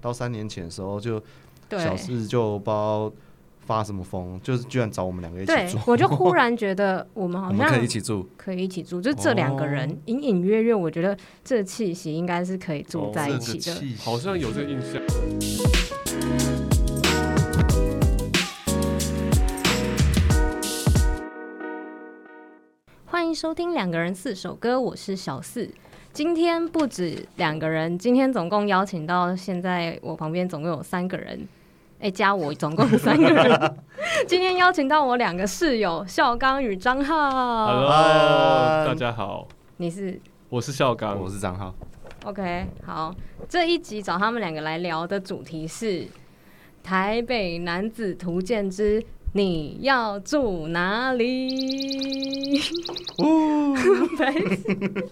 到三年前的时候就对小四就不知道发什么疯，就是居然找我们两个一起对住，，我就忽然觉得我们好像我们可以一起住。可以一起住，就这两个人哦隐隐约约，我觉得这气息应该是可以住在一起的。这个气息好像有这个印象。欢迎收听两个人四首歌，我是小四。今天不止两个人，今天总共邀请到现在我旁边总共有三个人，哎，加我总共三个人。今天邀请到我两个室友孝刚与张浩。Hello，大家好，你是我是孝刚，我是张浩，OK？好，这一集找他们两个来聊的主题是《台北男子图鉴之你要住哪里》。没事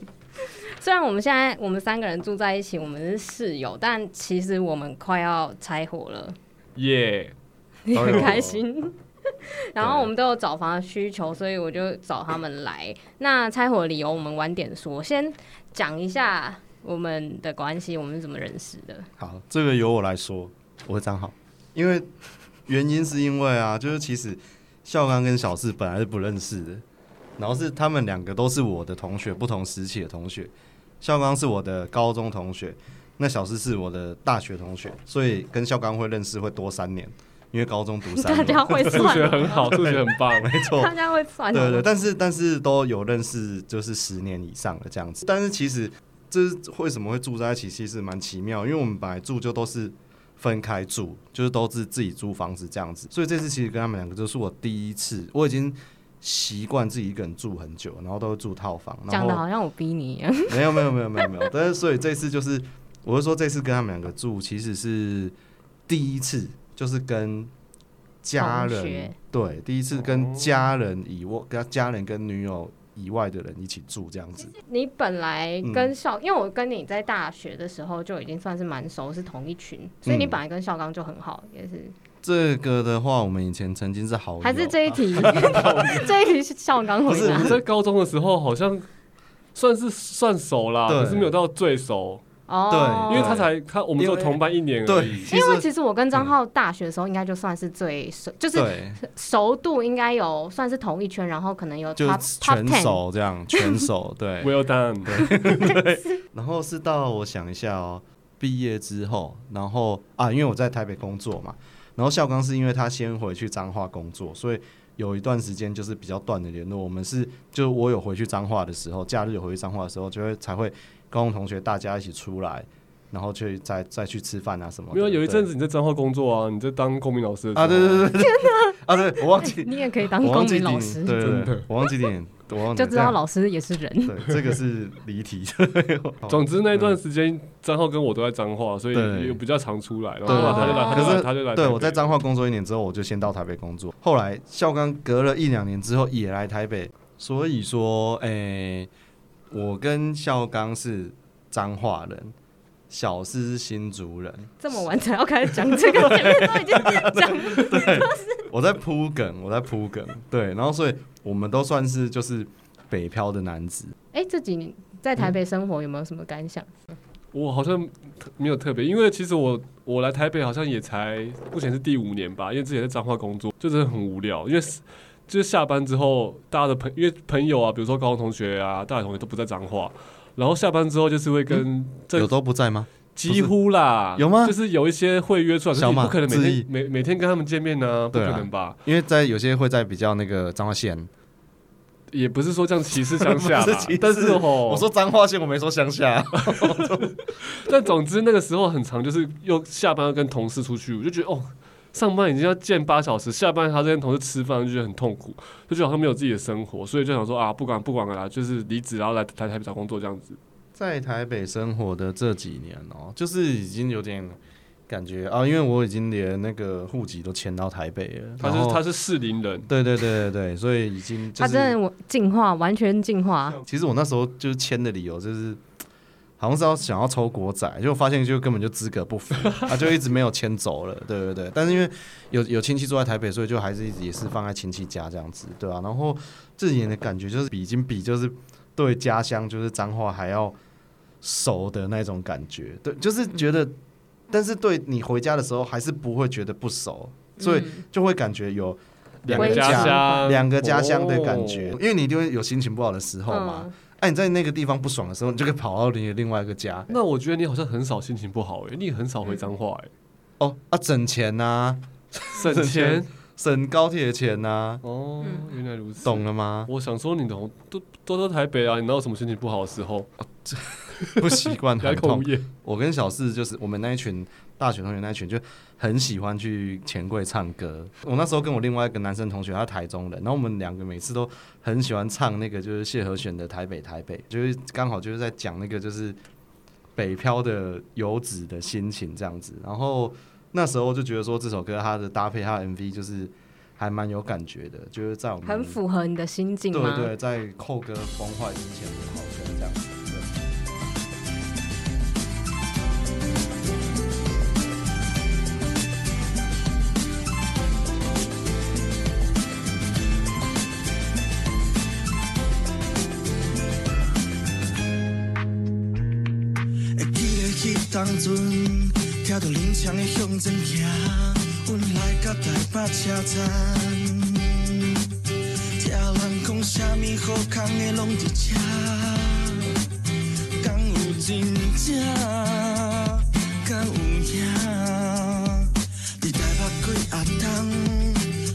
虽然我们现在我们三个人住在一起，我们是室友，但其实我们快要拆伙了，耶，也很开心。然后我们都有找房的需求，所以我就找他们来。那拆伙的理由我们晚点说，先讲一下我们的关系，我们是怎么认识的。好，这个由我来说，我是张好，因为原因是因为啊，就是其实孝刚跟小四本来是不认识的，然后是他们两个都是我的同学，不同时期的同学。孝刚是我的高中同学，那小诗是我的大学同学，所以跟孝刚会认识会多三年，因为高中读三年。大年，家会数学很好，数学很棒，没错，大家会算对对，但是但是都有认识，就是十年以上的这样子。但是其实这是为什么会住在一起，其实蛮奇妙，因为我们本来住就都是分开住，就是都是自己租房子这样子。所以这次其实跟他们两个就是我第一次，我已经习惯自己一个人住很久，然后都会住套房。讲的好像我逼你一样。没有没有没有没有没有，但是所以这次就是，我是说这次跟他们两个住，其实是第一次，就是跟家人对第一次跟家人以外，跟家人跟女友以外的人一起住这样子。你本来嗯跟孝，因为我跟你在大学的时候就已经算是蛮熟，是同一群，所以你嗯本来跟校刚就很好，也是。这个的话，我们以前曾经是好友，还是这一题，这一题是孝刚回答。不是不。是在高中的时候好像算是算熟啦，可是没有到最熟，哦，对。因为他才他我们就同班一年而，已。因为其实我跟张浩大学的时候应该就算是最熟，就是，熟度应该有算是同一圈，然后可能有就 top 是 top 全。熟这样，全熟对。Well done，然后是到我想一下哦，毕业之后，然后啊，因为我在台北工作嘛，然后校刚是因为他先回去彰化工作，所以有一段时间就是比较断的联络。我们是就我有回去彰化的时候，假日有回去彰化的时候，就会才会高中同学大家一起出来，然后去再再去吃饭啊什么的。没有有一阵子你在彰化工作啊，你在当公民老师啊，对对对对，天哪！啊，对我忘记，你也可以当我公民老师，对对对真的，我忘记点，我忘记就知道老师也是人。对，这个是离题。总之那一段时间，张浩跟我都在彰化，所以比较常出来。然后对后来他就来，他就来，可是他就来。对，我在彰化工作一年之后，我就先到台北工作。后来孝刚隔了一两年之后也来台北，所以说，诶、我跟孝刚是彰化人，小四是新竹人。这么晚才要开始讲这个，前面都已经讲了。我在铺梗，我在铺梗。对，然后所以我们都算是就是北漂的男子。哎，这几年在台北生活有没有什么感想？我好像没有特别，因为其实我我来台北好像也才目前是第五年吧，因为之前在彰化工作，就真的很无聊。因为就是下班之后，大家的朋因为朋友啊，比如说高中同学啊、大学同学都不在彰化，然后下班之后就是会跟这有都不在吗？几乎啦，有吗就是有一些会约出来，小马你不可能每天每每天跟他们见面呢、不可能吧？因为在有些会在比较那个彰化县。也不是说这样歧视乡下 但是吼，我说彰化县，我没说乡下。但总之那个时候很长，就是又下班要跟同事出去，我就觉得哦，上班已经要见八小时，下班还要跟同事吃饭，就觉得很痛苦，就觉得好像没有自己的生活，所以就想说啊，不管不管了啦，就是离职然后来台台北找工作这样子。在台北生活的这几年哦、就是已经有点感觉啊，因为我已经连那个户籍都迁到台北了。他是他是士林人，对对对对对，所以已经就是。他真的我进化，完全进化。其实我那时候就是迁的理由就是，好像是要想要抽国仔，结果发现就根本就资格不符，啊，就一直没有迁走了。对对对，但是因为有有亲戚住在台北，所以就还是一直也是放在亲戚家这样子，对啊。然后这几年的感觉就是比已经比就是对家乡就是脏话还要熟的那种感觉，对，就是觉得但是对你回家的时候还是不会觉得不熟，所以就会感觉有两个家乡，两个家乡的感觉，因为你一定会有心情不好的时候嘛。哎，你在那个地方不爽的时候，你就可以跑到你的另外一个家。那我觉得你好像很少心情不好哎，你很少回脏话哎。哦啊，省钱呐，省钱，省高铁钱呐。哦，原来如此，懂了吗？我想说，你都都都在台北啊，你哪有什么心情不好的时候？不习惯，很痛。我跟小四就是我们那一群大学同学那一群，就很喜欢去钱柜唱歌。我那时候跟我另外一个男生同学，他台中人，然后我们两个每次都很喜欢唱那个就是谢和弦的《台北台北》，就是刚好就是在讲那个就是北漂的游子的心情这样子。然后那时候就觉得说这首歌它的搭配，它的 MV 就是还蛮有感觉的，就是在我们很符合你的心境。对，对对，在扣歌崩坏之前的好歌这样当阵听到林强的向前行，阮来到台北车站，听人讲啥物好康的拢伫这，敢有真正，敢有影？伫台北几啊冬，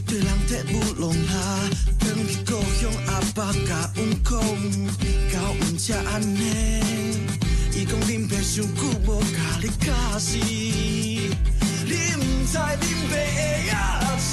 对人特务弄下，返去故乡阿爸甲阮讲，到阮这安尼。伊讲林爸伤久无甲你教示，你不知林爸会野穿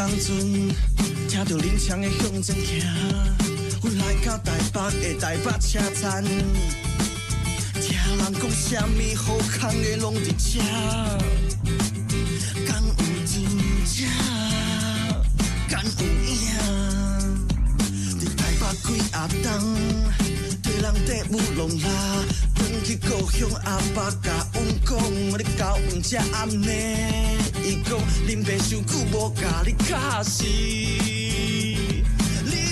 当阵听到林强的向前行，阮来到台北的台北车站，听人讲啥物好康的拢伫遮，敢有真正，敢有影？伫台北几啊冬，对人地无弄啦，返去故乡阿爸甲阮讲，你到阮这安尼。伊讲林爸伤久无甲你敲死，你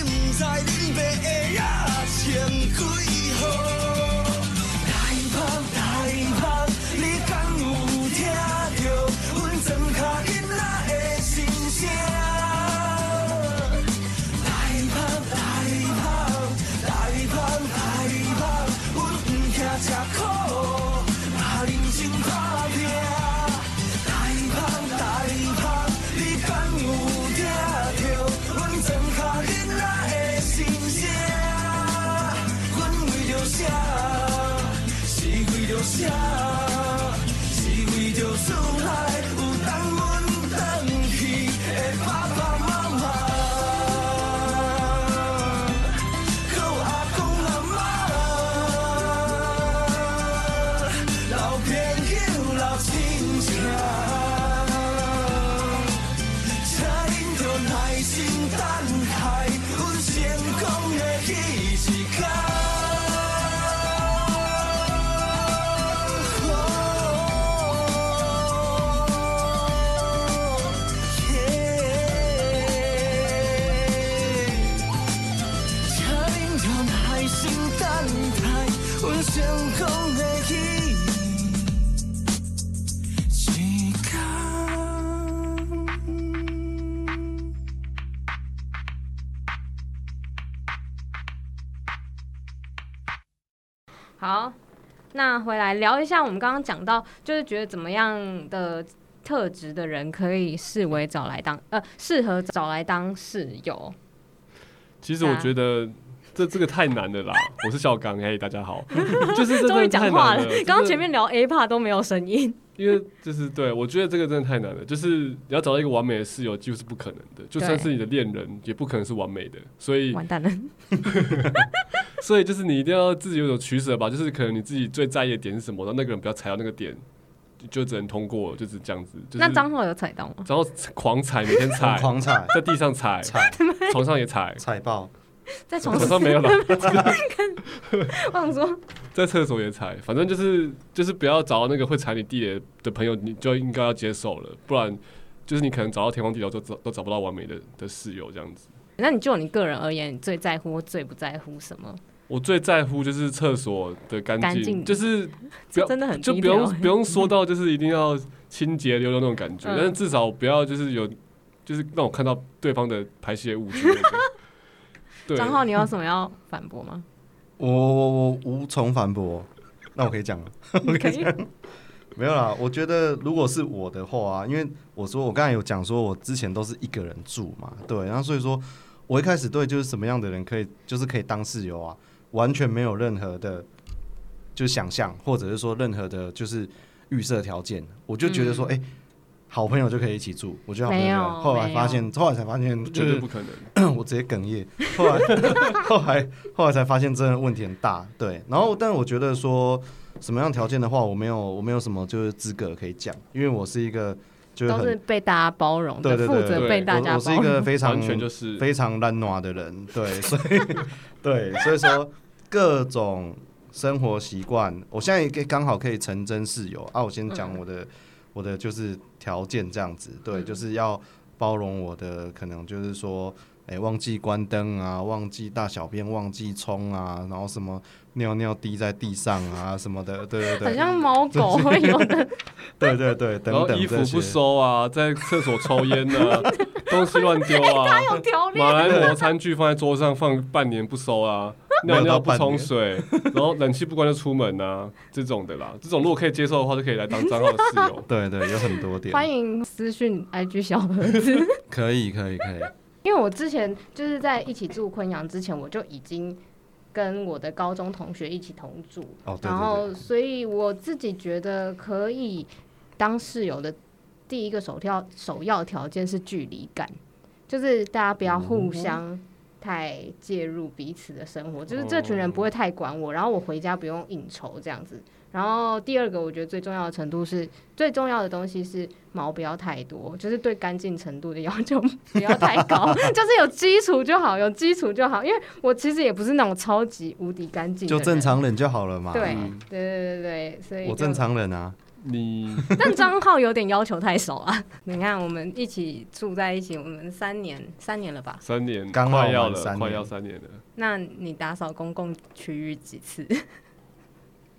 毋知林爸会野穿几号。成功的起时间。好，那回来聊一下，我们刚刚讲到，就是觉得怎么样的特质的人可以视为找来当呃适合找来当室友？其实我觉得这这个太难了啦。我是小刚，嘿，大家好，就是终于讲话了。刚刚前面聊 A part 都没有声音，因为就是对我觉得这个真的太难了，就是你要找到一个完美的室友几乎是不可能的，就算是你的恋人也不可能是完美的，所以完蛋了。所以就是你一定要自己有所取舍吧，就是可能你自己最在意的点是什么，然后那个人不要踩到那个点，就只能通过，就是这样子。就是、那张浩有踩到吗？然后狂踩，每天踩，狂踩，在地上踩，踩，床上也踩，踩爆，在床上没有了。我想说，在厕所也踩，反正就是就是不要找到那个会踩你地雷的朋友，你就应该要接受了，不然就是你可能找到天荒地老都找都找不到完美的的室友这样子。那你就你个人而言，你最在乎或最不在乎什么？我最在乎就是厕所的干净，就是 不要真的很就不用不用说到就是一定要清洁溜溜那种感觉，嗯、但是至少不要就是有就是让我看到对方的排泄物之类的。对，张浩，你有什么要反驳吗？我我我无从反驳，那我可以讲了，我可以讲，没有啦。我觉得如果是我的话啊，因为我说我刚才有讲说我之前都是一个人住嘛，对，然后所以说。我一开始对就是什么样的人可以，就是可以当室友啊，完全没有任何的，就是想象，或者是说任何的，就是预设条件，我就觉得说，哎、嗯欸，好朋友就可以一起住，我觉得好朋友。后来发现，后来才发现，绝对不可能，我直接哽咽。后来，后来，后来才发现，真的问题很大。对，然后，但我觉得说什么样条件的话，我没有，我没有什么就是资格可以讲，因为我是一个。都是被大家包容的，对对对，负责被大家包容。我是一个非常完全就是非常懒惰的人，对，所以对，所以说各种生活习惯，我现在也刚好可以成真室友啊。我先讲我的、嗯、我的就是条件这样子，对，就是要包容我的，可能就是说。哎、欸，忘记关灯啊，忘记大小便，忘记冲啊，然后什么尿尿滴在地上啊，什么的，对 对对，很像猫狗会有的，对对对，等等，然后衣服不收啊，在厕所抽烟啊，东西乱丢啊，马来貘餐具放在桌上放半年不收啊，尿尿不冲水，然后冷气不关就出门啊，这种的啦，这种如果可以接受的话，就可以来当张浩的室友。对，对对，有很多点。欢迎私讯 IG 小盒子。可以可以可以。因为我之前就是在一起住昆阳之前，我就已经跟我的高中同学一起同住，哦、对对对，然后所以我自己觉得可以当室友的第一个首条首要条件是距离感，就是大家不要互相太介入彼此的生活，嗯、就是这群人不会太管我，然后我回家不用应酬这样子。然后第二个，我觉得最重要的程度是，最重要的东西是毛不要太多，就是对干净程度的要求 不要太高，就是有基础就好，有基础就好。因为我其实也不是那种超级无敌干净，就正常人就好了嘛。对，对对对对，所以我正常人啊，你。但张浩有点要求太少啊！你看，我们一起住在一起，我们三年，三年了吧？三年，刚快要了，快要三年了。那你打扫公共区域几次？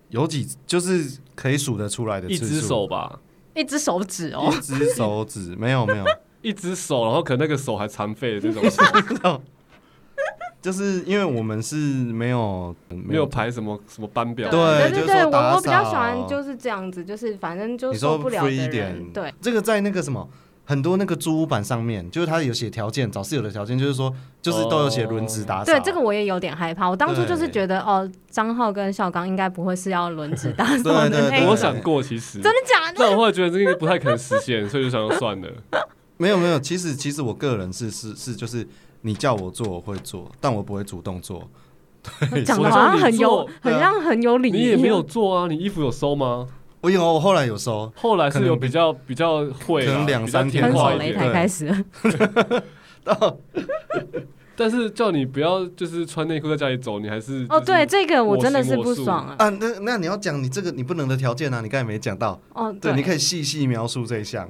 有几就是可以数得出来的，一只手吧，一只手指哦，一只手指 没有没有，一只手，然后可能那个手还残废的这种，就是因为我们是没有没有排什么什么班表，对对对，我我比较喜欢就是这样子，就是反正就受不了的人，对，这个在那个什么。很多那个租屋板上面，就是他有写条件，找室友的条件，就是说，就是都有写轮值打扫。对，这个我也有点害怕。我当初就是觉得，哦，张浩跟小刚应该不会是要轮值打扫的。对对 对，我想过，其实真的假的？但我后来觉得这个不太可能实现，所以就想要算了。没有没有，其实其实我个人是是是，就是你叫我做我会做，但我不会主动做。对，讲的好像很有，很像很有理。你也没有做啊？你衣服有收吗？我有，我后来有收，后来是有比较比较会，可能两三天，分手擂台开始。但是叫你不要就是穿内裤在家里走，你还是哦，对这个我真的是不爽啊。啊，那那你要讲你这个你不能的条件啊，你刚才没讲到哦。对，你可以细细描述这一项。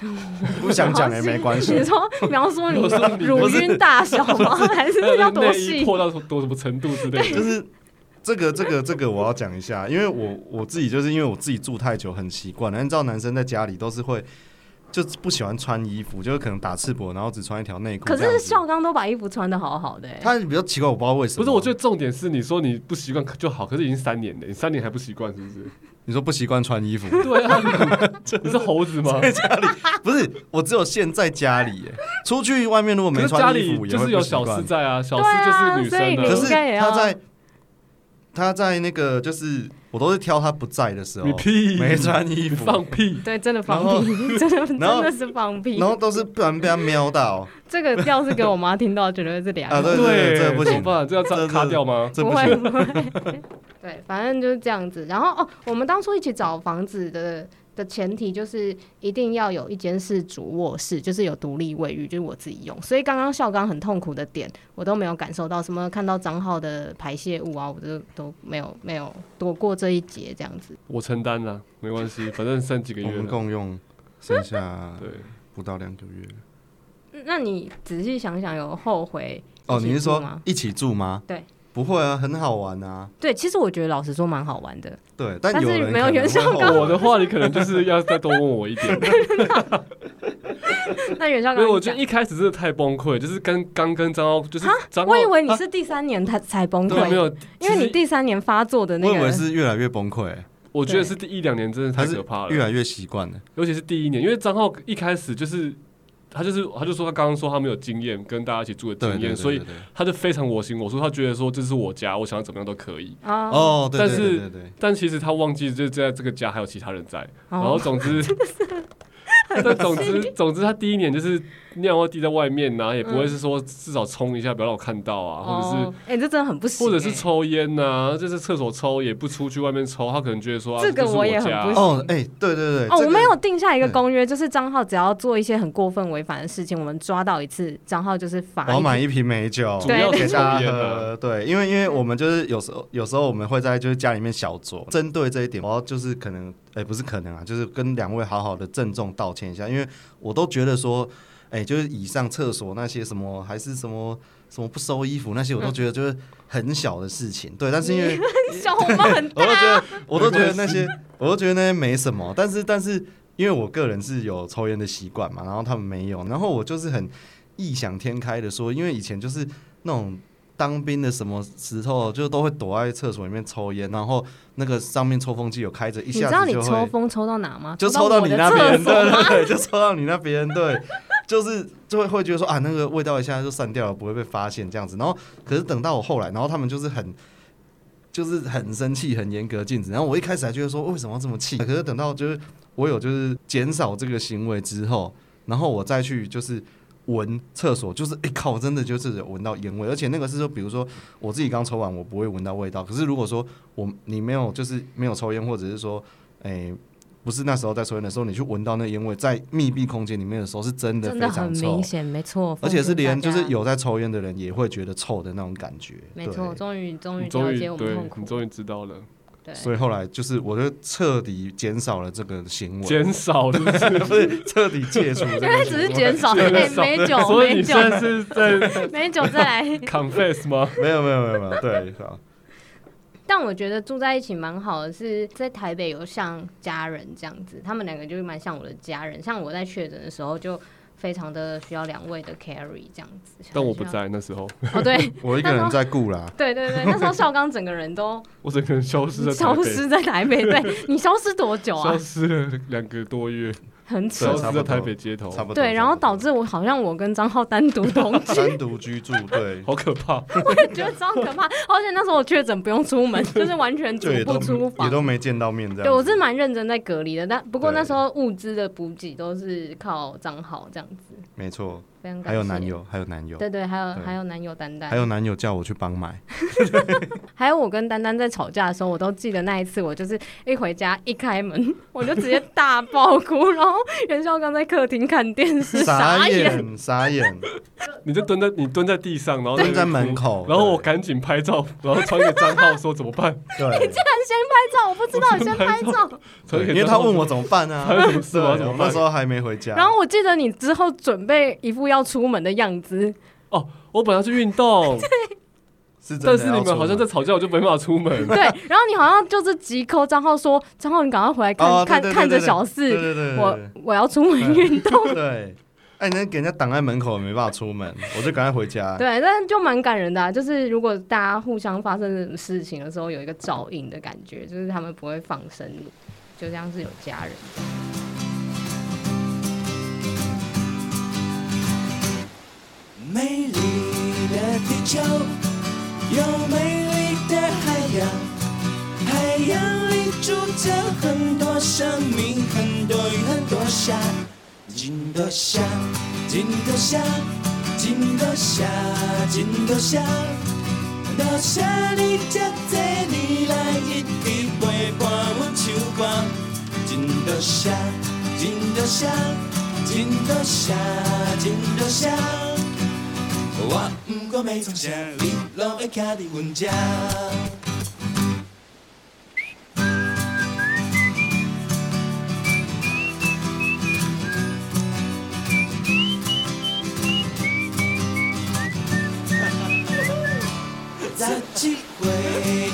不想讲也没关系。你说描述你 乳晕大小吗？还是要多细？破到多什么程度之类的？就是。这个这个这个我要讲一下，因为我我自己就是因为我自己住太久很习惯了，你知道男生在家里都是会。就不喜欢穿衣服，就是可能打赤膊，然后只穿一条内裤。可是孝刚都把衣服穿的好好的。他比较奇怪，我不知道为什么。不是，我觉得重点是你说你不习惯就好，可是已经三年了，你三年还不习惯，是不是？你说不习惯穿衣服？对啊，你是猴子吗？在家里不是，我只有现在家里耶，出去外面如果没穿衣服，就是有小四在啊，小四就是女生的。可是他在他在那个就是。我都是挑他不在的时候，没穿衣服，放屁，对，真的放屁，真的真的是放屁，然后都是不然被他瞄到。这个要是给我妈听到，绝对是两。啊，对对，这不行，这要这卡掉吗？不会不会。对，反正就是这样子。然后哦，我们当初一起找房子的。的前提就是一定要有一间是主卧室，就是有独立卫浴，就是我自己用。所以刚刚孝刚很痛苦的点，我都没有感受到什么看到张浩的排泄物啊，我都都没有没有躲过这一劫这样子。我承担了，没关系，反正剩几个月，我们共用，剩下对不到两个月。那你仔细想想，有后悔哦？你是说一起住吗？对。不会啊，很好玩啊。对，其实我觉得老实说蛮好玩的。对，但，但是没有袁绍刚。我的话，你可能就是要再多问我一点。那袁绍刚，因为我觉得一开始真的太崩溃，就是跟刚跟张浩，就是张浩。我以为你是第三年才才崩溃，没有，因为你第三年发作的那个。我以为是越来越崩溃。我觉得是第一两年真的太可怕了，越来越习惯了。尤其是第一年，因为张浩一开始就是。他就是，他就说他刚刚说他没有经验，跟大家一起住的经验，所以他就非常我行我素。他觉得说这是我家，我想要怎么样都可以。哦，但是，但其实他忘记就在这个家还有其他人在。然后总之，但总之，总之他第一年就是。尿会滴在外面呐，也不会是说至少冲一下，不要让我看到啊，或者是哎，这真的很不行。或者是抽烟呐，就是厕所抽也不出去外面抽，他可能觉得说这个我也很不行。哦，哎，对对对，哦，我们有定下一个公约，就是张浩只要做一些很过分违反的事情，我们抓到一次，张浩就是罚我买一瓶美酒，主要给大家喝。对，因为因为我们就是有时候有时候我们会在就是家里面小酌，针对这一点，我要就是可能哎不是可能啊，就是跟两位好好的郑重道歉一下，因为我都觉得说。哎、欸，就是以上厕所那些什么，还是什么什么不收衣服那些，我都觉得就是很小的事情。对，但是因为 小红帽很大，我都觉得，我都觉得那些，我都觉得那些没什么。但是，但是，因为我个人是有抽烟的习惯嘛，然后他们没有，然后我就是很异想天开的说，因为以前就是那种当兵的什么时候，就都会躲在厕所里面抽烟，然后那个上面抽风机有开着，一下子就会，你知道你抽风抽到哪吗？就抽到你那边，对对，就抽到你那边，对。就是就会会觉得说啊，那个味道一下就散掉了，不会被发现这样子。然后可是等到我后来，然后他们就是很就是很生气，很严格禁止。然后我一开始还觉得说为什么要这么气？可是等到就是我有就是减少这个行为之后，然后我再去就是闻厕所，就是 哎靠，真的就是闻到烟味。而且那个是说，比如说我自己刚抽完，我不会闻到味道。可是如果说我你没有就是没有抽烟，或者是说哎。不是那时候在抽烟的时候，你去闻到那烟味，在密闭空间里面的时候，是真的非常臭，真的很明显，没错。而且是连就是有在抽烟的人也会觉得臭的那种感觉。没错，终于终于了解我们痛苦，你终于知道了。对，所以后来就是我就彻底减少了这个行为，减少了，不是？彻底戒除。因为只是减少，哎，美酒，所以你现在是在美酒再来。confess 吗？没有，没有，没有，没有，对，但我觉得住在一起蛮好的，是在台北有像家人这样子，他们两个就蛮像我的家人。像我在确诊的时候，就非常的需要两位的 carry 这样子。但我不在那时候，哦，对，我一个人在顾啦。对对对，那时候孝刚整个人都，我整个人消失在消失在台北。对，你消失多久啊？消失了两个多月。很扯，在台北街头，对，然后导致我好像我跟张浩单独同居，单独居住，对，好可怕。我也觉得超可怕，而且那时候我确诊不用出门，就是完全足不出房，也都没见到面这样。对，我是蛮认真在隔离的，但不过那时候物资的补给都是靠张浩这样子。没错，非常感谢。还有男友，还有男友，对对，还有还有男友丹丹，还有男友叫我去帮买。还有我跟丹丹在吵架的时候，我都记得那一次，我就是一回家一开门，我就直接大爆哭，然后袁绍刚在客厅看电视，傻眼傻眼。你就蹲在你蹲在地上，然后蹲在门口，然后我赶紧拍照，然后传给张浩说怎么办？对，你竟然先拍照，我不知道你先拍照，因为他问我怎么办啊？是吗？我那时候还没回家。然后我记得你之后准备一副要出门的样子。哦，我本来是运动。是。但是你们好像在吵架，我就没办法出门。对，然后你好像就是急 call 张浩说：“张浩，你赶快回来看、哦、看看着小四，对对对对对我我要出门运动。”对，哎，那给人家挡在门口，没办法出门，我就赶快回家。对，但就蛮感人的、啊，就是如果大家互相发生这种事情的时候，有一个照应的感觉，就是他们不会放生，就像是有家人。美丽的地球，有美丽的海洋，海洋里住着很多生命，很多鱼，很多虾，真多香，真多香，真多香，真多香，多谢你这多年来一直陪伴阮唱歌，真多香，真多香，真多香，真多香。我不管要创啥，你拢会徛伫阮这。十七岁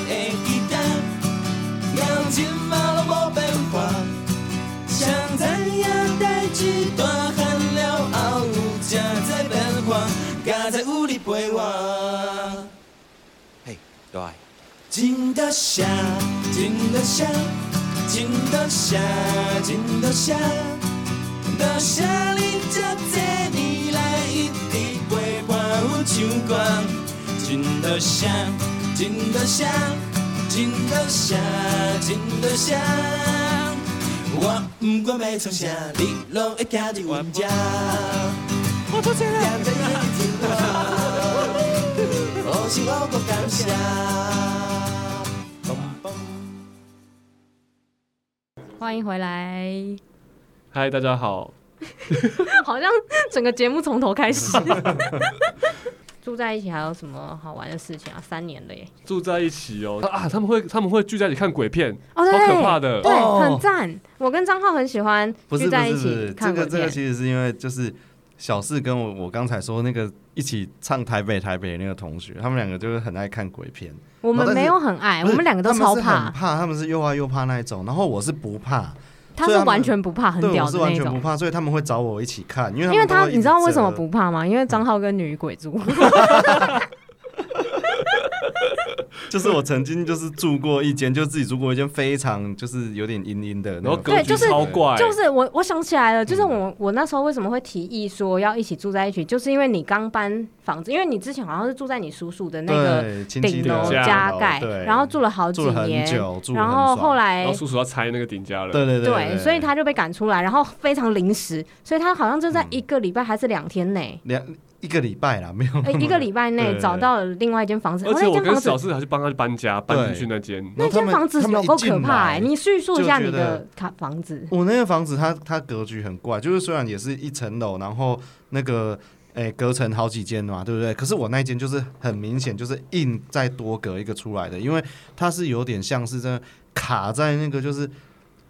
陪我，嘿，对，真的香，真的香，真的香，真的香，多谢你这多年来一直陪伴我唱歌，真的香，真的香，真的香，真的香，我不管要创啥，你拢会徛伫阮这。欢迎回来，嗨，大家好。好像整个节目从头开始。住在一起还有什么好玩的事情啊？三年了耶！住在一起哦啊，他们会他们会聚在一起看鬼片，哦，好可怕的，对，很赞。我跟张浩很喜欢聚在一起看鬼片。这个这个其实是因为就是。小四跟我我刚才说那个一起唱台北台北的那个同学，他们两个就是很爱看鬼片。我们没有很爱，我们两个都超怕。怕，他们是又爱又怕那一种。然后我是不怕，他是完全不怕，很屌的那种。对，我是完全不怕，所以他们会找我一起看，因为因为他你知道为什么不怕吗？因为张浩跟女鬼住。就是我曾经就是住过一间，就自己住过一间非常就是有点阴阴的，然后格局超怪。就是我我想起来了，就是我我那时候为什么会提议说要一起住在一起，就是因为你刚搬房子，因为你之前好像是住在你叔叔的那个顶楼加盖，然后住了好几年，然后后来然后叔叔要拆那个顶家了，对对对，所以他就被赶出来，然后非常临时，所以他好像就在一个礼拜还是两天内两。一个礼拜啦，没有。一个礼拜内找到了另外一间房子，而且我跟小四还是帮他搬家，搬进去那间。那间房子有够可怕哎！你叙述一下你的卡房子。我那个房子，它它格局很怪，就是虽然也是一层楼，然后那个诶隔成好几间嘛，对不对？可是我那间就是很明显就是硬再多隔一个出来的，因为它是有点像是在卡在那个就是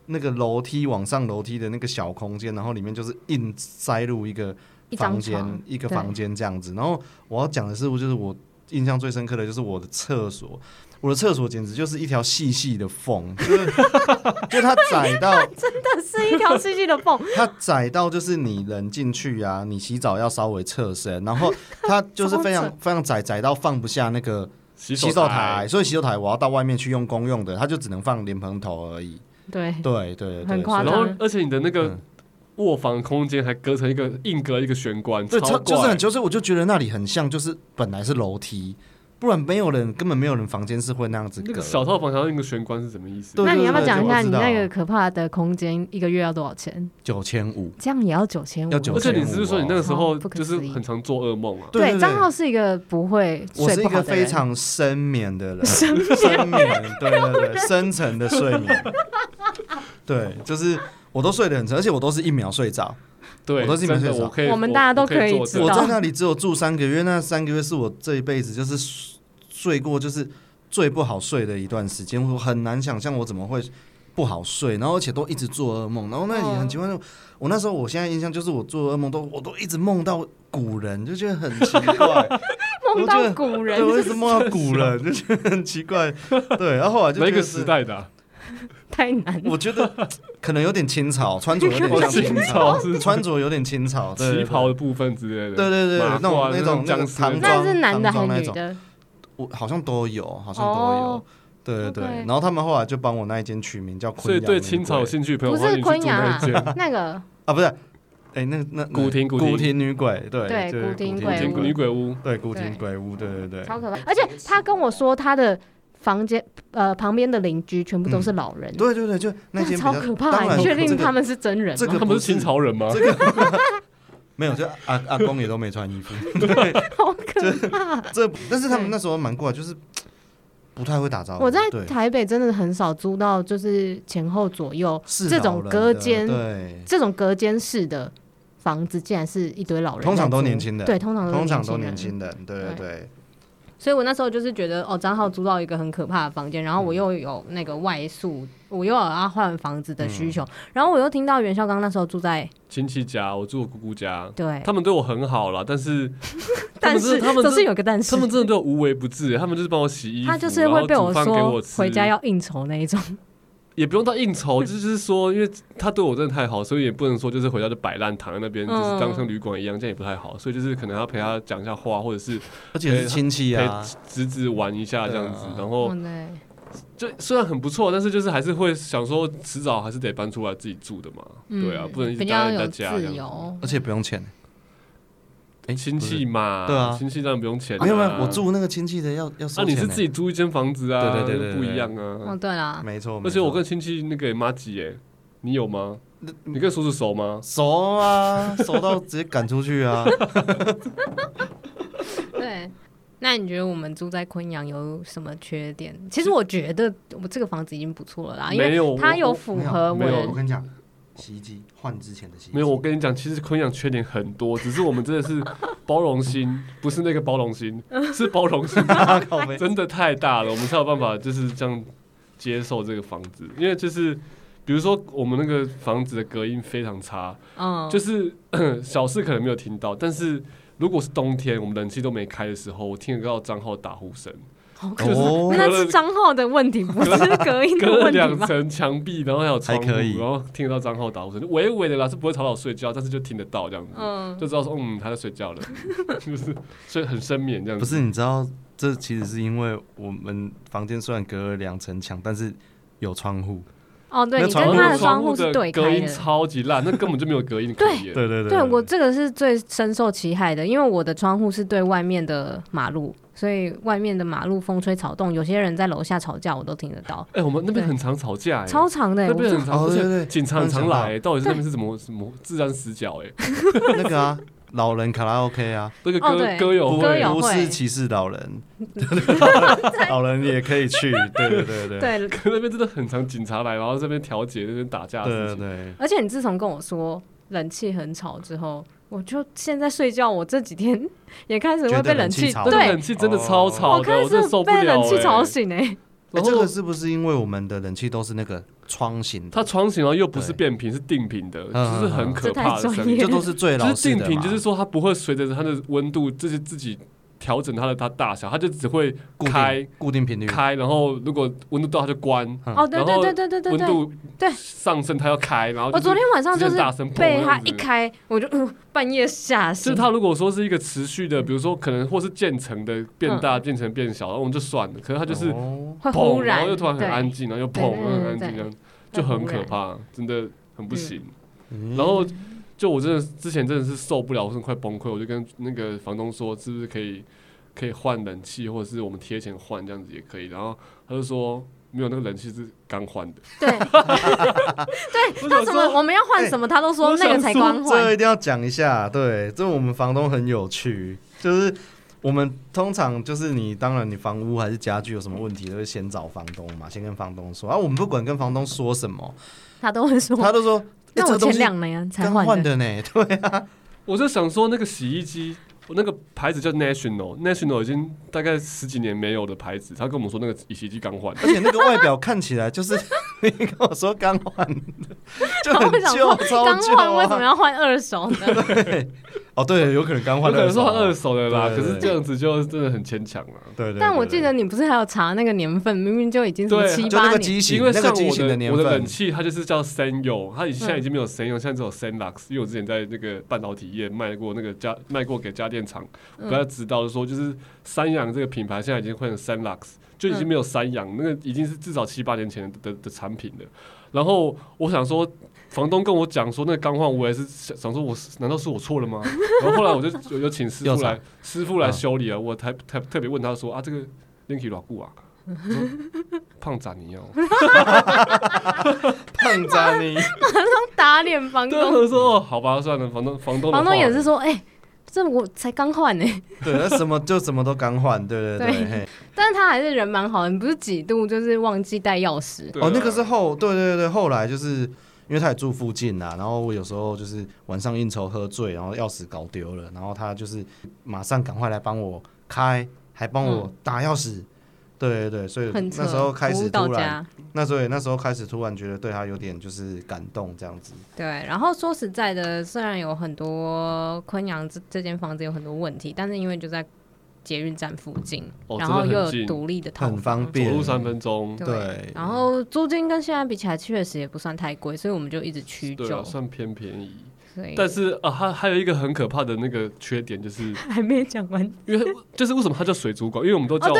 那个楼梯往上楼梯的那个小空间，然后里面就是硬塞入一个。房间一个房间这样子，然后我要讲的是，就是我印象最深刻的就是我的厕所，我的厕所简直就是一条细细的缝，就是就它窄到 真的是一条细细的缝，它窄到就是你人进去啊，你洗澡要稍微侧身，然后它就是非常非常窄，窄到放不下那个洗手台，所以洗手台我要到外面去用公用的，它就只能放莲蓬头而已。对对对，很夸张。然后而且你的那个。卧房空间还隔成一个硬隔一个玄关，对，就是很就是，我就觉得那里很像，就是本来是楼梯，不然没有人，根本没有人房间是会那样子。那个小套房上一个玄关是什么意思？那你要不要讲一下你那个可怕的空间一个月要多少钱？九千五，这样也要九千五？而且你是不是说你那个时候就是很常做噩梦啊？对，张浩是一个不会我是一个非常深眠的人，深眠，对对对，深层的睡眠，对，就是。我都睡得很沉，而且我都是一秒睡着。对，我都是一秒睡着。我们大家都可以知道。我在那里只有住三个月，那三个月是我这一辈子就是睡过就是最不好睡的一段时间。我很难想象我怎么会不好睡，然后而且都一直做噩梦，然后那里很奇怪。我那时候，我现在印象就是我做噩梦都我都一直梦到古人，就觉得很奇怪。梦到古人，对，我一直梦到古人，就觉得很奇怪。对，然后后来就哪个时代的？太难。我觉得 可能有点清朝，穿着有点像清朝，穿着有点清朝，旗袍的部分之类的。对对对，那种那种那种唐装，那是男的还是女的？我好像都有，好像都有。对对对，然后他们后来就帮我那一间取名叫昆阳。所以对清朝有兴趣朋友，不是昆阳那个。啊，不是，哎，那那古亭古亭。女鬼，对对，古亭女鬼屋，对古亭鬼屋，对对对，超可怕。而且他跟我说他的房间呃旁边的邻居全部都是老人，对对对，就那间超可怕。你确定他们是真人？这个他们是清朝人吗？没有，就阿阿公也都没穿衣服，对，好可怕。这但是他们那时候蛮怪，就是。不太会打招呼。我在台北真的很少租到，就是前后左右这种隔间，对这种隔间式的房子，竟然是一堆老人。通常都年轻的，对，通常通常都年轻的，对对对。所以我那时候就是觉得，哦，张浩租到一个很可怕的房间，然后我又有那个外宿，我又有要换房子的需求，嗯、然后我又听到袁绍刚那时候住在亲戚家，我住我姑姑家，对，他们对我很好啦，但是，但是他们总是有个但是，他们真的对我无微不至，他们就是帮我洗衣服，他就是会被我说回家要应酬那一种。也不用到应酬，就是说，因为他对我真的太好，所以也不能说就是回家就摆烂躺在那边，就是当成旅馆一样，这样也不太好。所以就是可能要陪他讲一下话，或者是而且是亲戚啊，陪侄子玩一下这样子。然后就虽然很不错，但是就是还是会想说，迟早还是得搬出来自己住的嘛。对啊，不能一直待在家，而且不用钱。哎，亲戚嘛，对啊，亲戚当然不用钱。没有没有，我住那个亲戚的要要收钱。那你是自己租一间房子啊？对对对，不一样啊。哦，对啦，没错。而且我跟亲戚那个妈吉耶，你有吗？你跟叔叔熟吗？熟啊，熟到直接赶出去啊。对，那你觉得我们住在昆阳有什么缺点？其实我觉得我这个房子已经不错了啦，因为它有符合没有，我跟你讲。洗衣机换之前的洗衣机。没有，我跟你讲，其实昆阳缺点很多，只是我们真的是 包容心，不是那个包容心，是包容心，真的太大了，我们才有办法就是这样接受这个房子。因为就是比如说我们那个房子的隔音非常差，嗯，就是小事可能没有听到，但是如果是冬天我们冷气都没开的时候，我听得到张浩打呼声。哦，那是张浩的问题，不是隔音的问题。隔了两层墙壁，然后还有窗户，然后听得到张浩打呼声，微微的啦，是不会吵到我睡觉，但是就听得到这样子，嗯，就知道说，嗯，他在睡觉了，就是所以很深眠这样子。不是，你知道，这其实是因为我们房间虽然隔了两层墙，但是有窗户。哦，对，你跟他的窗户是对开的，隔音超级烂，那根本就没有隔音可言。对对对，对我这个是最深受其害的，因为我的窗户是对外面的马路。所以外面的马路风吹草动，有些人在楼下吵架，我都听得到。哎，我们那边很常吵架，超长的，那边很常，对对对，警察很常来，到底是那边是怎么什么自然死角？哎，那个啊，老人卡拉 OK 啊，那个歌歌友会，不是歧视老人，老人也可以去，对对对对。对，那边真的很常警察来，然后这边调解，那边打架，对对对。而且你自从跟我说冷气很吵之后。我就现在睡觉，我这几天 也开始会被冷气，对，冷气真的超吵，我开始被冷气吵醒哎。这个是不是因为我们的冷气都是那个窗型？它窗型然后又不是变频，是定频的，就是很可怕的声音。这都是最老。就是定频，就是说它不会随着它的温度，就是自己。调整它的它大小，它就只会开固定频率开，然后如果温度到它就关。哦，对对对对对对，温度对上升它要开，然后我昨天晚上就是被它一开，我就半夜吓醒。就是它如果说是一个持续的，比如说可能或是渐层的变大、渐层变小，然后我们就算了。可是它就是砰，然后又突然很安静，然后又砰，很安静，这样就很可怕，真的很不行。然后。就我真的之前真的是受不了，我真的快崩溃，我就跟那个房东说，是不是可以可以换冷气，或者是我们贴钱换这样子也可以。然后他就说没有，那个冷气是刚换的。对，对，他什么我们要换什么，他都说那个才刚换。这一定要讲一下，对，这我们房东很有趣，就是我们通常就是你当然你房屋还是家具有什么问题，都会先找房东嘛，先跟房东说。啊，我们不管跟房东说什么，他都会说，他都说。那我前两年才换的呢，对啊，我就想说那个洗衣机，我那个牌子叫 National，National 已经大概十几年没有的牌子，他跟我们说那个洗衣机刚换，而且那个外表看起来就是 你跟我说刚换的，就很 我想说旧，超刚旧换为什么啊！要换二手呢？对，哦对，有可能刚换可能是换二手的啦，可是这样子就真的很牵强了。对对对。但我记得你不是还有查那个年份，明明就已经什么对就那七八年，个机型，因为那个机像我的年份我的冷，气，它就是叫 Sanyo，它现在已嗯经没有 Sanyo，现在只有 Senlux。因为我之前在那个半导体业卖过那个家卖过给家电厂，嗯大家知道的说，就是三洋这个品牌现在已经换成 Senlux，就已经没有三洋，那个已经是至少七八年前的的的产品了。然后我想说，房东跟我讲说那个刚换，我也是想想说我是难道是我错了吗？然后后来我就有有请师傅来师傅来嗯修理啊，我才特特别问他说啊这个 Linky 老固啊。胖仔你要？胖仔你，打脸房东，我说哦，好吧，算了，房东房东房东也是说，哎、这我才刚换呢，对，那什么就什么都刚换，对对对但是他还是人蛮好的，你不是几度就是忘记带钥匙，哦，那个是后，对对对，后来就是因为他也住附近啦，然后我有时候就是晚上应酬喝醉，然后钥匙搞丢了，然后他就是马上赶快来帮我开，还帮我打钥匙。对对对，所以很那时候开始突然。那所以那时候开始突然觉得对他有点就是感动这样子。对，然后说实在的，虽然有很多昆阳这这间房子有很多问题，但是因为就在捷运站附近，哦然后又有独立的套很房方便。走路三分钟，对，对。然后租金跟现在比起来，确实也不算太贵，所以我们就一直屈就。对啊，算偏便宜。但是啊，它还有一个很可怕的那个缺点，就是还没讲完。因为就是为什么它叫水族馆？因为我们都叫、哦，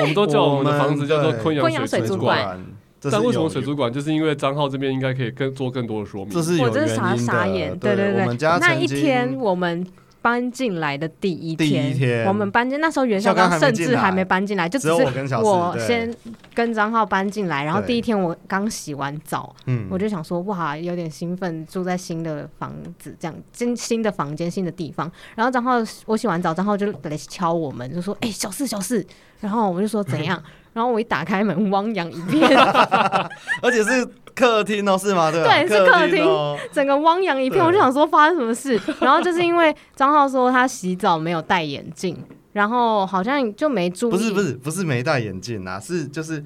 我们都叫我们的房子叫做昆昆阳阳水族馆。但为什么水族馆？就是因为张浩这边应该可以更做更多的说明。这是有我真是傻原因的傻眼，对。对我们家那一天我们搬进来的第一第一天我们搬进那时候袁校校刚甚至还没搬进来，就只只是我先跟张浩搬进来，然后第一天我刚洗完澡，嗯我就想说哇，有点兴奋，住在新的房子，这样新新的房间、新的地方。然后张浩我洗完澡，张浩就来敲我们，就说：“哎、小四，小四。”然后我就说：“怎样？”然后我一打开门，汪洋一片，而且是客厅哦，是吗？对是客厅哦整个汪洋一片。我就想说发生什么事。然后就是因为张浩说他洗澡没有戴眼镜，然后好像就没注意。不是不是不是没戴眼镜啊，是就是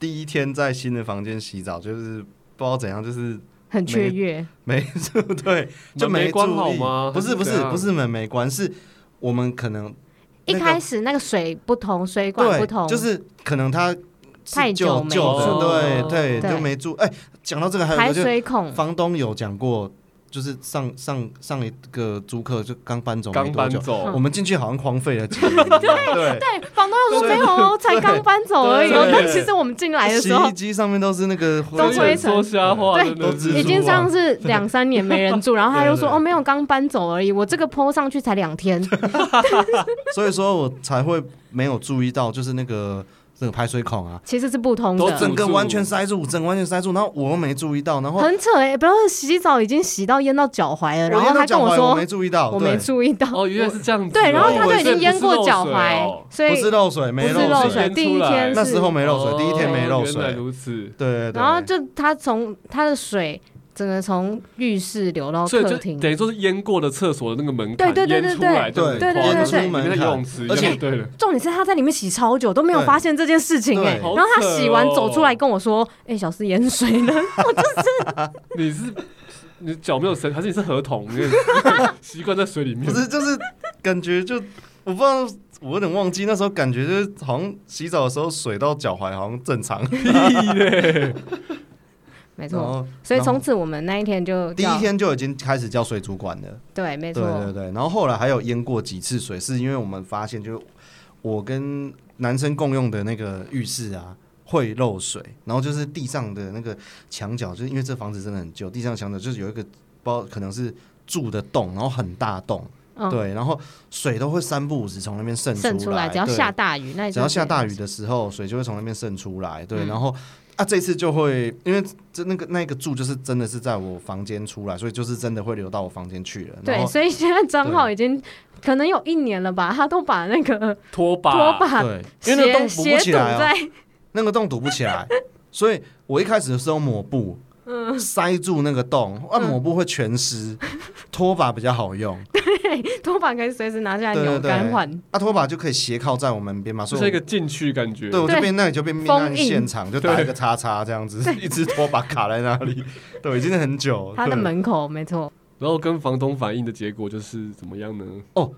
第一天在新的房间洗澡，就是不知道怎样，就是很雀跃。没 对，就没关好吗不是不是不是门没关，是我们可能一那个开始那个水不同，水管不对，同，就是可能他是太久没旧旧的，注对对，对就没住。哎，讲到这个还有一排水孔。房东有讲过，就是上上上一个租客就刚搬走没刚多久，搬走，嗯我们进去好像荒废了几年，对对。房东又说没有哦，才刚搬走而已哦。但其实我们进来的时候洗衣，机上面都是那个灰尘都灰尘说瞎话，对已经像是两三年没人住，然后他又说哦，没有，刚搬走而已。我这个 PO 上去才两天，所以说我才会没有注意到，就是那个这个排水孔啊，其实是不通都的，整个完全塞住，整个完全塞住，然后我又没注意到，然后很扯哎。不要洗澡已经洗到淹到脚踝了，然后他跟我说我没注意到，我没注意到，哦，原来是这样子哦。对，然后他就已经淹过脚踝，所以不是漏水，没不是漏水，第一天是那时候没漏水，哦。第一天没漏原来水，如此。对对对，然后就他从他的水整个从浴室流到客厅，等于说是淹过了厕所的那个门槛，对对对对淹出来，对不对对对对里面的游泳池，而且对了，重点是他在里面洗超久都没有对发现这件事情哎、对然后他洗完走出来跟我说：“哎、小四淹水了。你是你脚没有伸，还是你是河童？你 习惯在水里面不。是就是感觉就我不知道，我有点忘记那时候感觉就是好像洗澡的时候水到脚踝好像正常，屁嘞！”没错，所以从此我们那一天就第一天就已经开始叫水族馆了。对，没对对，对，然后后来还有淹过几次水，是因为我们发现，就是我跟男生共用的那个浴室啊会漏水，然后就是地上的那个墙角，就是因为这房子真的很旧，地上墙角就是有一个不知道可能是住的洞，然后很大洞，嗯，对，然后水都会三不五时从那边渗渗出来，只要对。下大雨，那只要下大雨的，的时候，水就会从那边渗出来，对，嗯。然后啊，这次就会因为这那个那个柱就是真的是在我房间出来，所以就是真的会流到我房间去了，对，所以现在张浩已经可能有一年了吧，他都把那个 拖把，拖把对，因为那个洞堵不起来哦，那个洞堵不起来，所以我一开始是用抹布。嗯，塞住那个洞，按，抹布会全湿，拖把比较好用，对拖把可以随时拿下来扭干换。啊，拖把就可以斜靠在我们边嘛，所以是一个禁区感觉。对，我这边那里就变命案现场，就打一个叉叉这样子，一只拖把卡在那里，对，已经很久。他的门口没错。然后跟房东反映的结果就是怎么样呢？哦。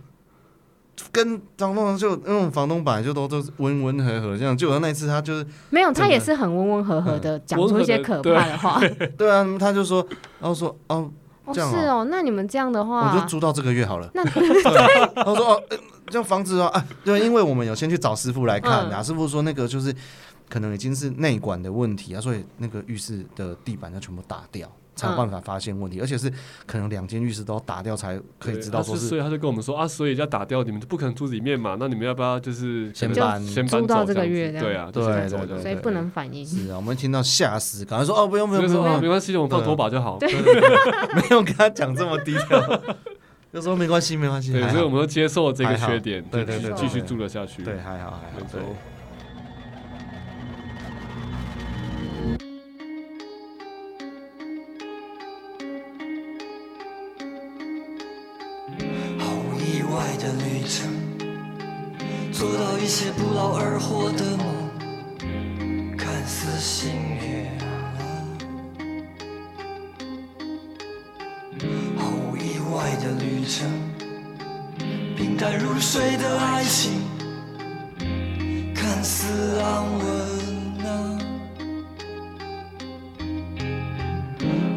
跟房东就那种房东本来就都都是温温和和这样，就那一次他就是没有，他也是很温温和和的讲出一些可怕的话。对啊，他就说，然后说哦，这样是哦，那你们这样的话，我就租到这个月好了。那 他说哦，这样房子哦啊，对，因为我们有先去找师傅来看啊，师傅说那个就是可能已经是内管的问题啊，所以那个浴室的地板要全部打掉。才有办法发现问题，嗯、而且是可能两间浴室都要打掉才可以知道说是，是。所以他就跟我们说啊，所以要打掉，你们不可能住里面嘛，那你们要不要就是先搬先搬到这个月这样？对啊，对对对，对，所以不能反应。是啊，我们听到吓死，赶快说哦，不用不用不用，没关系，我们放拖把就好。没有跟他讲这么低调，就说没关系没关系。对，所以我们都接受了这个缺点，对对对，继续住了下去。对，还好还好。一些不劳而获的梦，看似幸运，毫无意外的旅程，平淡如水的爱情，看似安稳啊，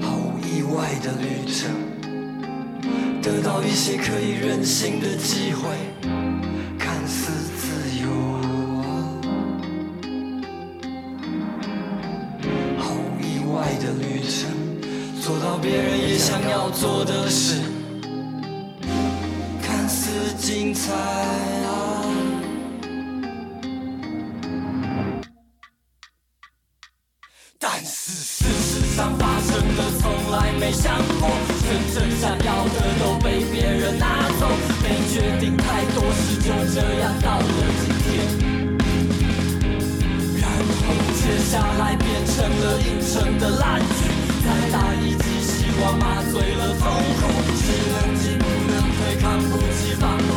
毫无意外的旅程，得到一些可以任性的机会。别人也想要做的事，看似精彩啊，但是事实上发生的从来没想过，真正想要的都被别人拿走，没决定太多事，就这样到了今天，然后接下来变成了硬撑的烂剧，再打一记。我麻醉了痛苦，只能进不能退，看不起放不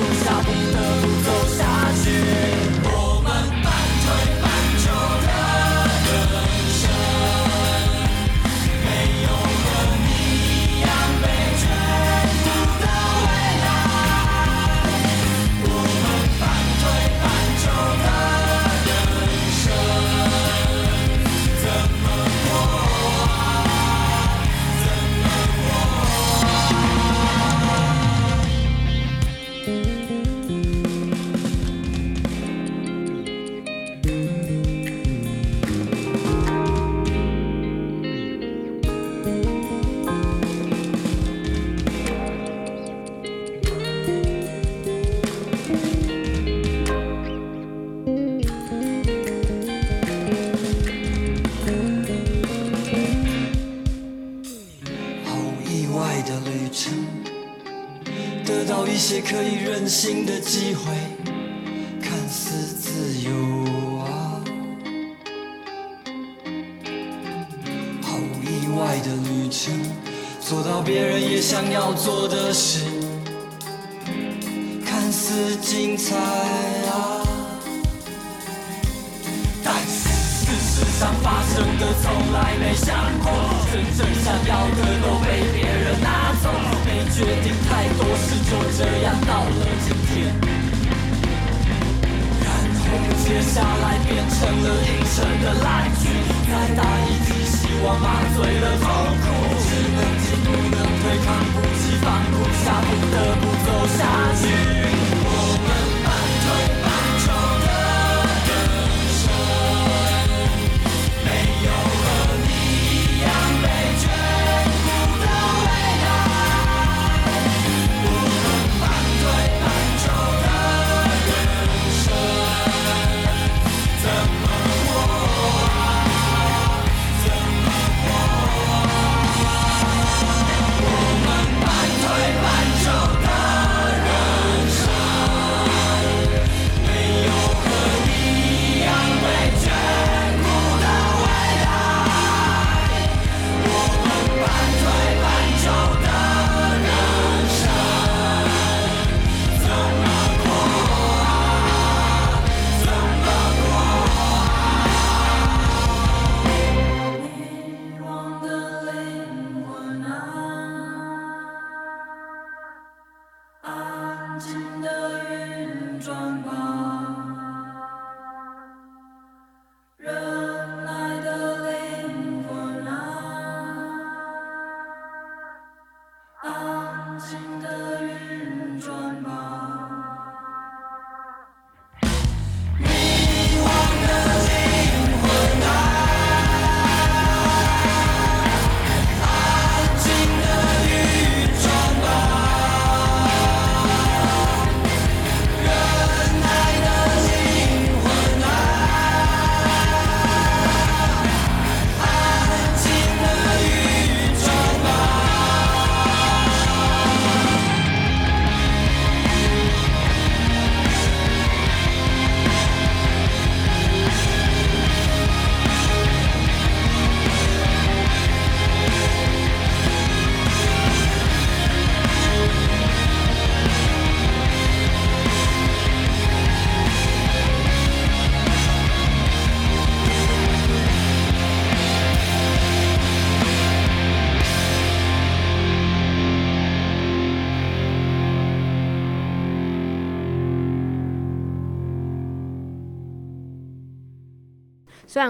新的机会，看似自由啊，毫无意外的旅程，做到别人也想要做的事，看似精彩啊，但是上发生的从来没想过，真正想要的都被别人拿走，没决定太多事，就这样到了今天，然后。接下来变成了硬撑的烂剧，再打一剂希望麻醉了痛苦，只能进不能退，扛不起放不下，不得不走下去。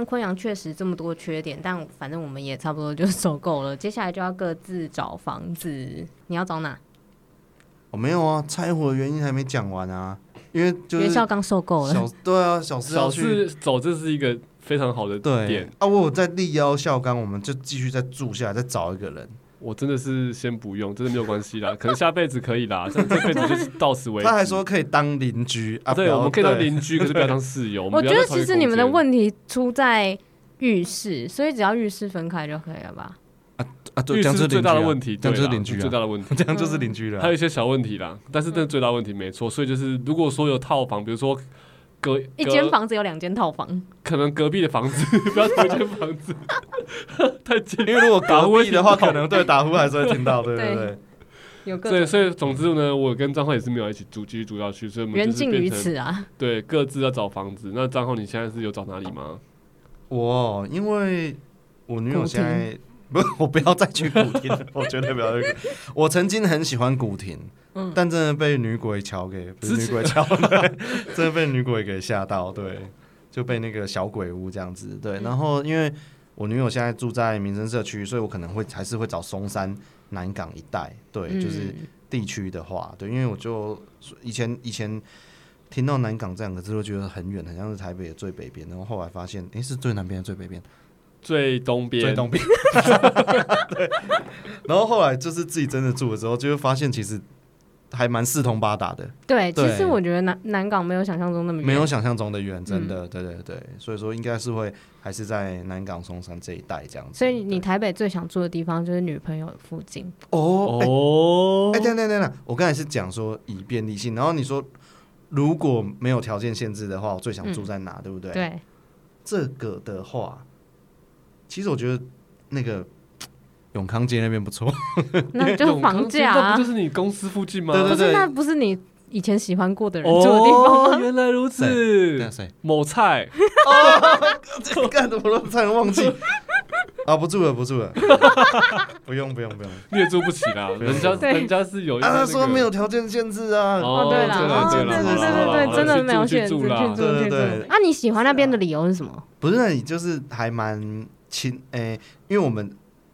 然昆阳确实这么多缺点，但反正我们也差不多就 受够了。接下来就要各自找房子，你要找哪？我、哦、没有啊，拆伙的原因还没讲完啊，因为就是学校刚受够了。小对啊，小四要去走，这是一个非常好的点对啊。我有在力邀校刚，我们就继续再住下来，再找一个人。我真的是先不用，真的没有关系啦，可能下辈子可以啦，这这辈子就是到此为止。他还说可以当邻居啊，对，我们可以当邻居，可是不要当室友。我觉得其实你们的问题出在浴室，所以只要浴室分开就可以了吧？啊，浴室最大的问题，这样就是邻居，最大的问题，这样就是 邻居了。还有一些小问题啦，但是这是最大问题没错。所以就是，如果说有套房，比如说隔一间房子有两间套房，可能隔壁的房子 不要同一间房子，太近。因为如果打呼的话，可能对打呼还是会听到，对对对。有个对，所以总之呢，我跟张浩也是没有一起住，继续住下去，所以我们缘尽于此啊。对，各自要找房子。那张浩，你现在是有找哪里吗？我因为我女友现在。不，我不要再去古亭了，我绝对不要去。我曾经很喜欢古亭，嗯，但真的被女鬼桥给，不是女鬼桥，真的被女鬼给吓到，对，就被那个小鬼屋这样子，对。然后因为我女友现在住在民生社区，所以我可能会还是会找松山南港一带，对，就是地区的话，对，因为我就以前以前听到南港这两个字，都觉得很远，很像是台北的最北边，然后后来发现，哎，是最南边的最北边。最东边，最东边。对，然后后来就是自己真的住了之后，就会发现其实还蛮四通八达的。对，其实我觉得南南港没有想象中那么远，没有想象中的远，真的，对对对。所以说应该是会还是在南港松山这一带这样子。所以你台北最想住的地方就是女朋友的附近哦哦。哎，等等等等，我刚才是讲说以便利性，然后你说如果没有条件限制的话，我最想住在哪，对不对？对，这个的话。其实我觉得那个 永康街那边不错，那就是房价啊，那不就是你公司附近吗？对对对，那不是你以前喜欢过的人住的地方吗？原来如此，某菜，这干的我都差点忘记啊！不住了，不住了，不用不用不用，你也住不起啦。人家人家是有，他说没有条件限制啊。哦，对了，对对对对对，真的没有限制，对对对。啊，你喜欢那边的理由是什么？不是，那你就是还蛮。清诶、欸，因为我们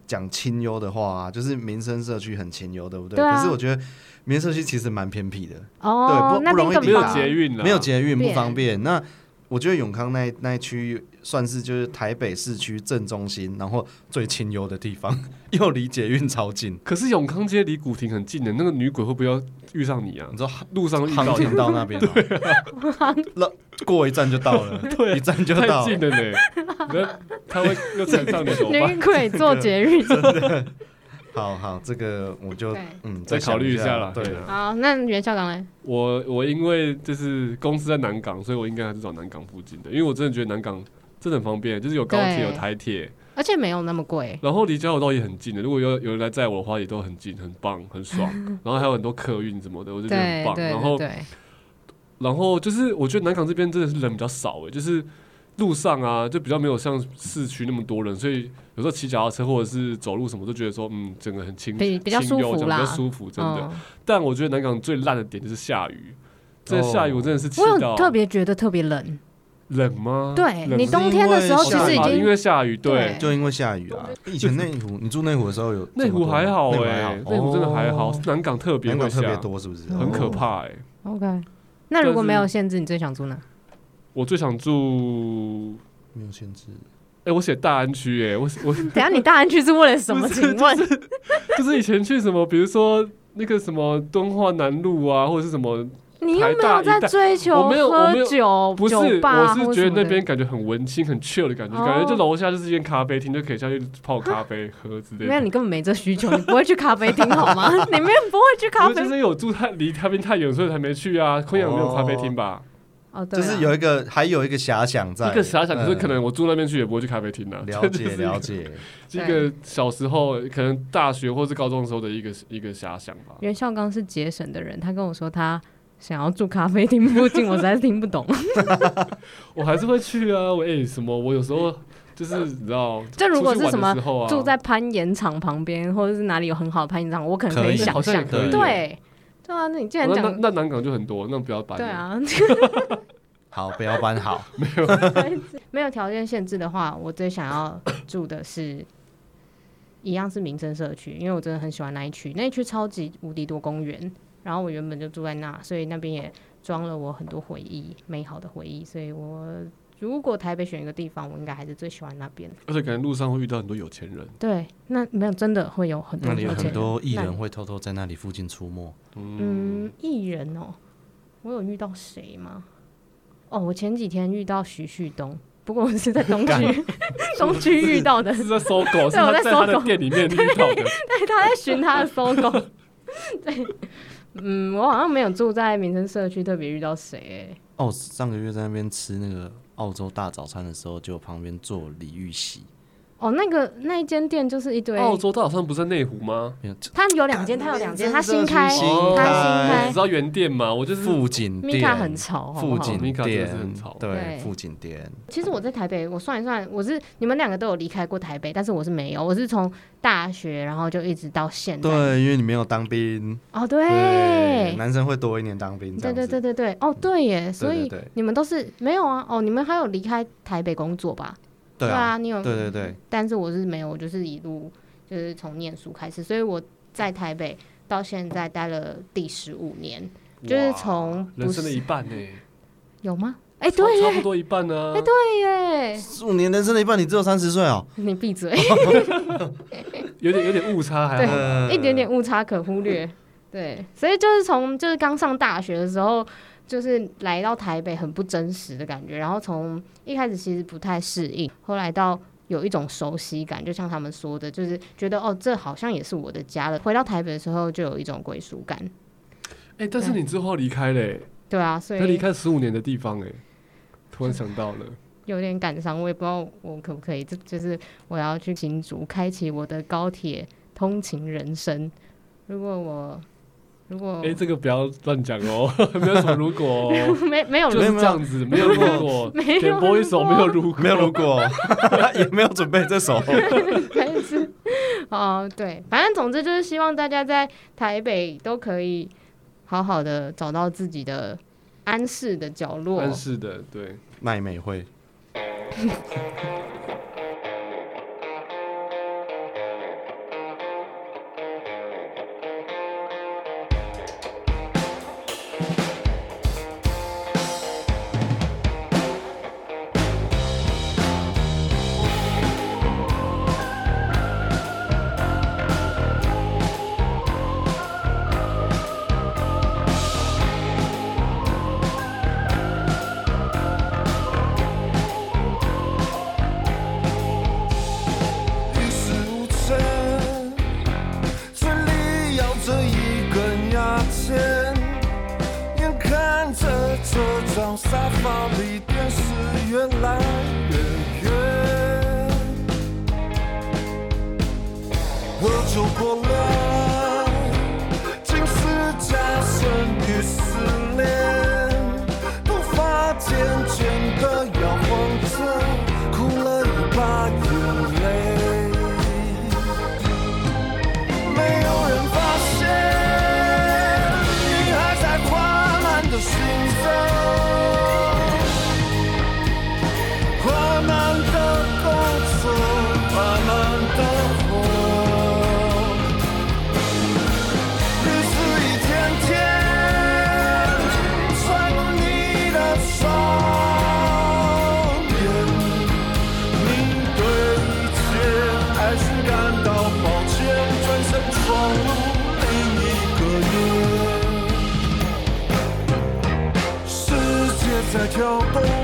讲清幽的话啊，就是民生社区很清幽，对不对？对啊、可是我觉得民生社区其实蛮偏僻的，哦，对，不不容易抵达，没有捷运，没有捷运不方便。那我觉得永康那那一区算是就是台北市区正中心，然后最清幽的地方，又离捷运超近。可是永康街离古亭很近的，那个女鬼会不会要遇上你啊？你知道路上航停到那边，那过一站就到了，对，一站就到，太近了呢。他会又缠上你手，女鬼做捷的。好好，这个我就嗯再考虑一下了。对，好，那袁校长呢？我我因为就是公司在南港，所以我应该还是找南港附近的，因为我真的觉得南港真的很方便，就是有高铁有台铁，而且没有那么贵。然后离交流道也很近的，如果有有人来载我的话，也都很近，很棒，很爽。然后还有很多客运什么的，我就觉得很棒。然后然后就是我觉得南港这边真的是人比较少诶，就是。路上啊，就比较没有像市区那么多人，所以有时候骑脚踏车或者是走路什么，都觉得说，嗯，整个很轻，比较舒服啦，比较舒服，真的。嗯、但我觉得南港最烂的点就是下雨，这下雨我真的是气到。我有特别觉得特别冷，冷吗？对，你冬天的时候其实已经因为下雨，对，就因为下雨啊。以前内湖，你住内湖的时候有内湖还好哎，内湖真的还好，南港特别南港，特别多是不是？很可怕哎。OK，那如果没有限制，你最想住哪？我最想住。没有限制，哎，我写大安区，哎，我我 等下你大安区是为了什么？请问，就是以前去什么，比如说那个什么敦化南路啊，或者是什么，你又没有在追求喝酒？不是，我是觉得那边感觉很文青，很 chill 的感觉，感觉就楼下就是一间咖啡厅，就可以下去泡咖啡喝之类的。没有，你根本没这需求，你不会去咖啡厅好吗？你们不会去咖啡厅，就是因为我住太离咖啡厅太远，所以才没去啊。昆阳没有咖啡厅吧？就是有一个，还有一个遐想在，一个遐想，可是可能我住那边去也不会去咖啡厅的。了解了解，这个小时候可能大学或是高中时候的一个一个遐想吧。袁孝刚是节省的人，他跟我说他想要住咖啡厅附近，我实在是听不懂。我还是会去啊，我哎什么，我有时候就是你知道，就如果是什么住在攀岩场旁边，或者是哪里有很好的攀岩场，我可能可以想象，对。对啊，那你既然讲，那南港就很多，那 不要搬。对啊，好，不要搬好。没 有没有条件限制的话，我最想要住的是，一样是民生社区，因为我真的很喜欢那一区，那一区超级无敌多公园，然后我原本就住在那，所以那边也装了我很多回忆，美好的回忆，所以我。如果台北选一个地方，我应该还是最喜欢那边。而且感觉路上会遇到很多有钱人。对，那没有真的会有很多有钱人。那里有很多艺人会偷偷在那里附近出没。嗯，艺人哦，我有遇到谁吗？哦，我前几天遇到徐旭东，不过我是在东区 东区遇到的，是 在搜狗，是我在搜狗店里面遇到的。对，他在寻他的搜狗。对，嗯，我好像没有住在民生社区，特别遇到谁欸。哦，上个月在那边吃那个。澳洲大早餐的时候，就旁边坐李玉玺。哦，那个那一间店就是一堆。澳洲大早餐不是在内湖吗？他有两间，它有两间，它新开，它新开。你知道原店吗？我就是附近店。米卡很潮，富锦店很潮。对，附近店。其实我在台北，我算一算，我是你们两个都有离开过台北，但是我是没有，我是从大学然后就一直到现在。对，因为你没有当兵。哦，对。男生会多一年当兵。对对对对对，哦对耶，所以你们都是没有啊？哦，你们还有离开台北工作吧？对啊，你有对对对，但是我是没有，我就是一路就是从念书开始，所以我在台北到现在待了第十五年，就是从人生的一半呢，有吗？哎，对，差不多一半呢。哎，对耶，十五年人生的一半，你只有三十岁哦，你闭嘴 有点有点误差，还对，一点点误差可忽略，对，所以就是从就是刚上大学的时候。就是来到台北很不真实的感觉，然后从一开始其实不太适应，后来到有一种熟悉感，就像他们说的，就是觉得哦，这好像也是我的家了。回到台北的时候，就有一种归属感。哎、欸，但是你之后离开嘞、欸，对啊，所以离开十五年的地方、欸，哎，突然想到了，有点感伤，我也不知道我可不可以，这就是我要去新竹，开启我的高铁通勤人生。如果我如果哎，这个不要乱讲哦，没有什么如果，没没有就是这样子，没有如果，点播一首没有如果，没有如果，也没有准备这首，还是哦对，反正总之就是希望大家在台北都可以好好的找到自己的安适的角落，安适的对，麦美会。your goal.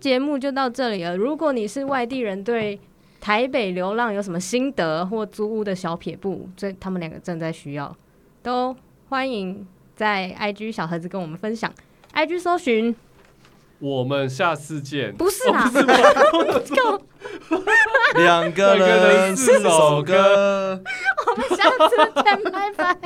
节目就到这里了。如果你是外地人，对台北流浪有什么心得或租屋的小撇步，这他们两个正在需要，都欢迎在 IG 小盒子跟我们分享。IG 搜寻我们下次见。不是啦，够，两个人四首歌。我们下次见，拜拜。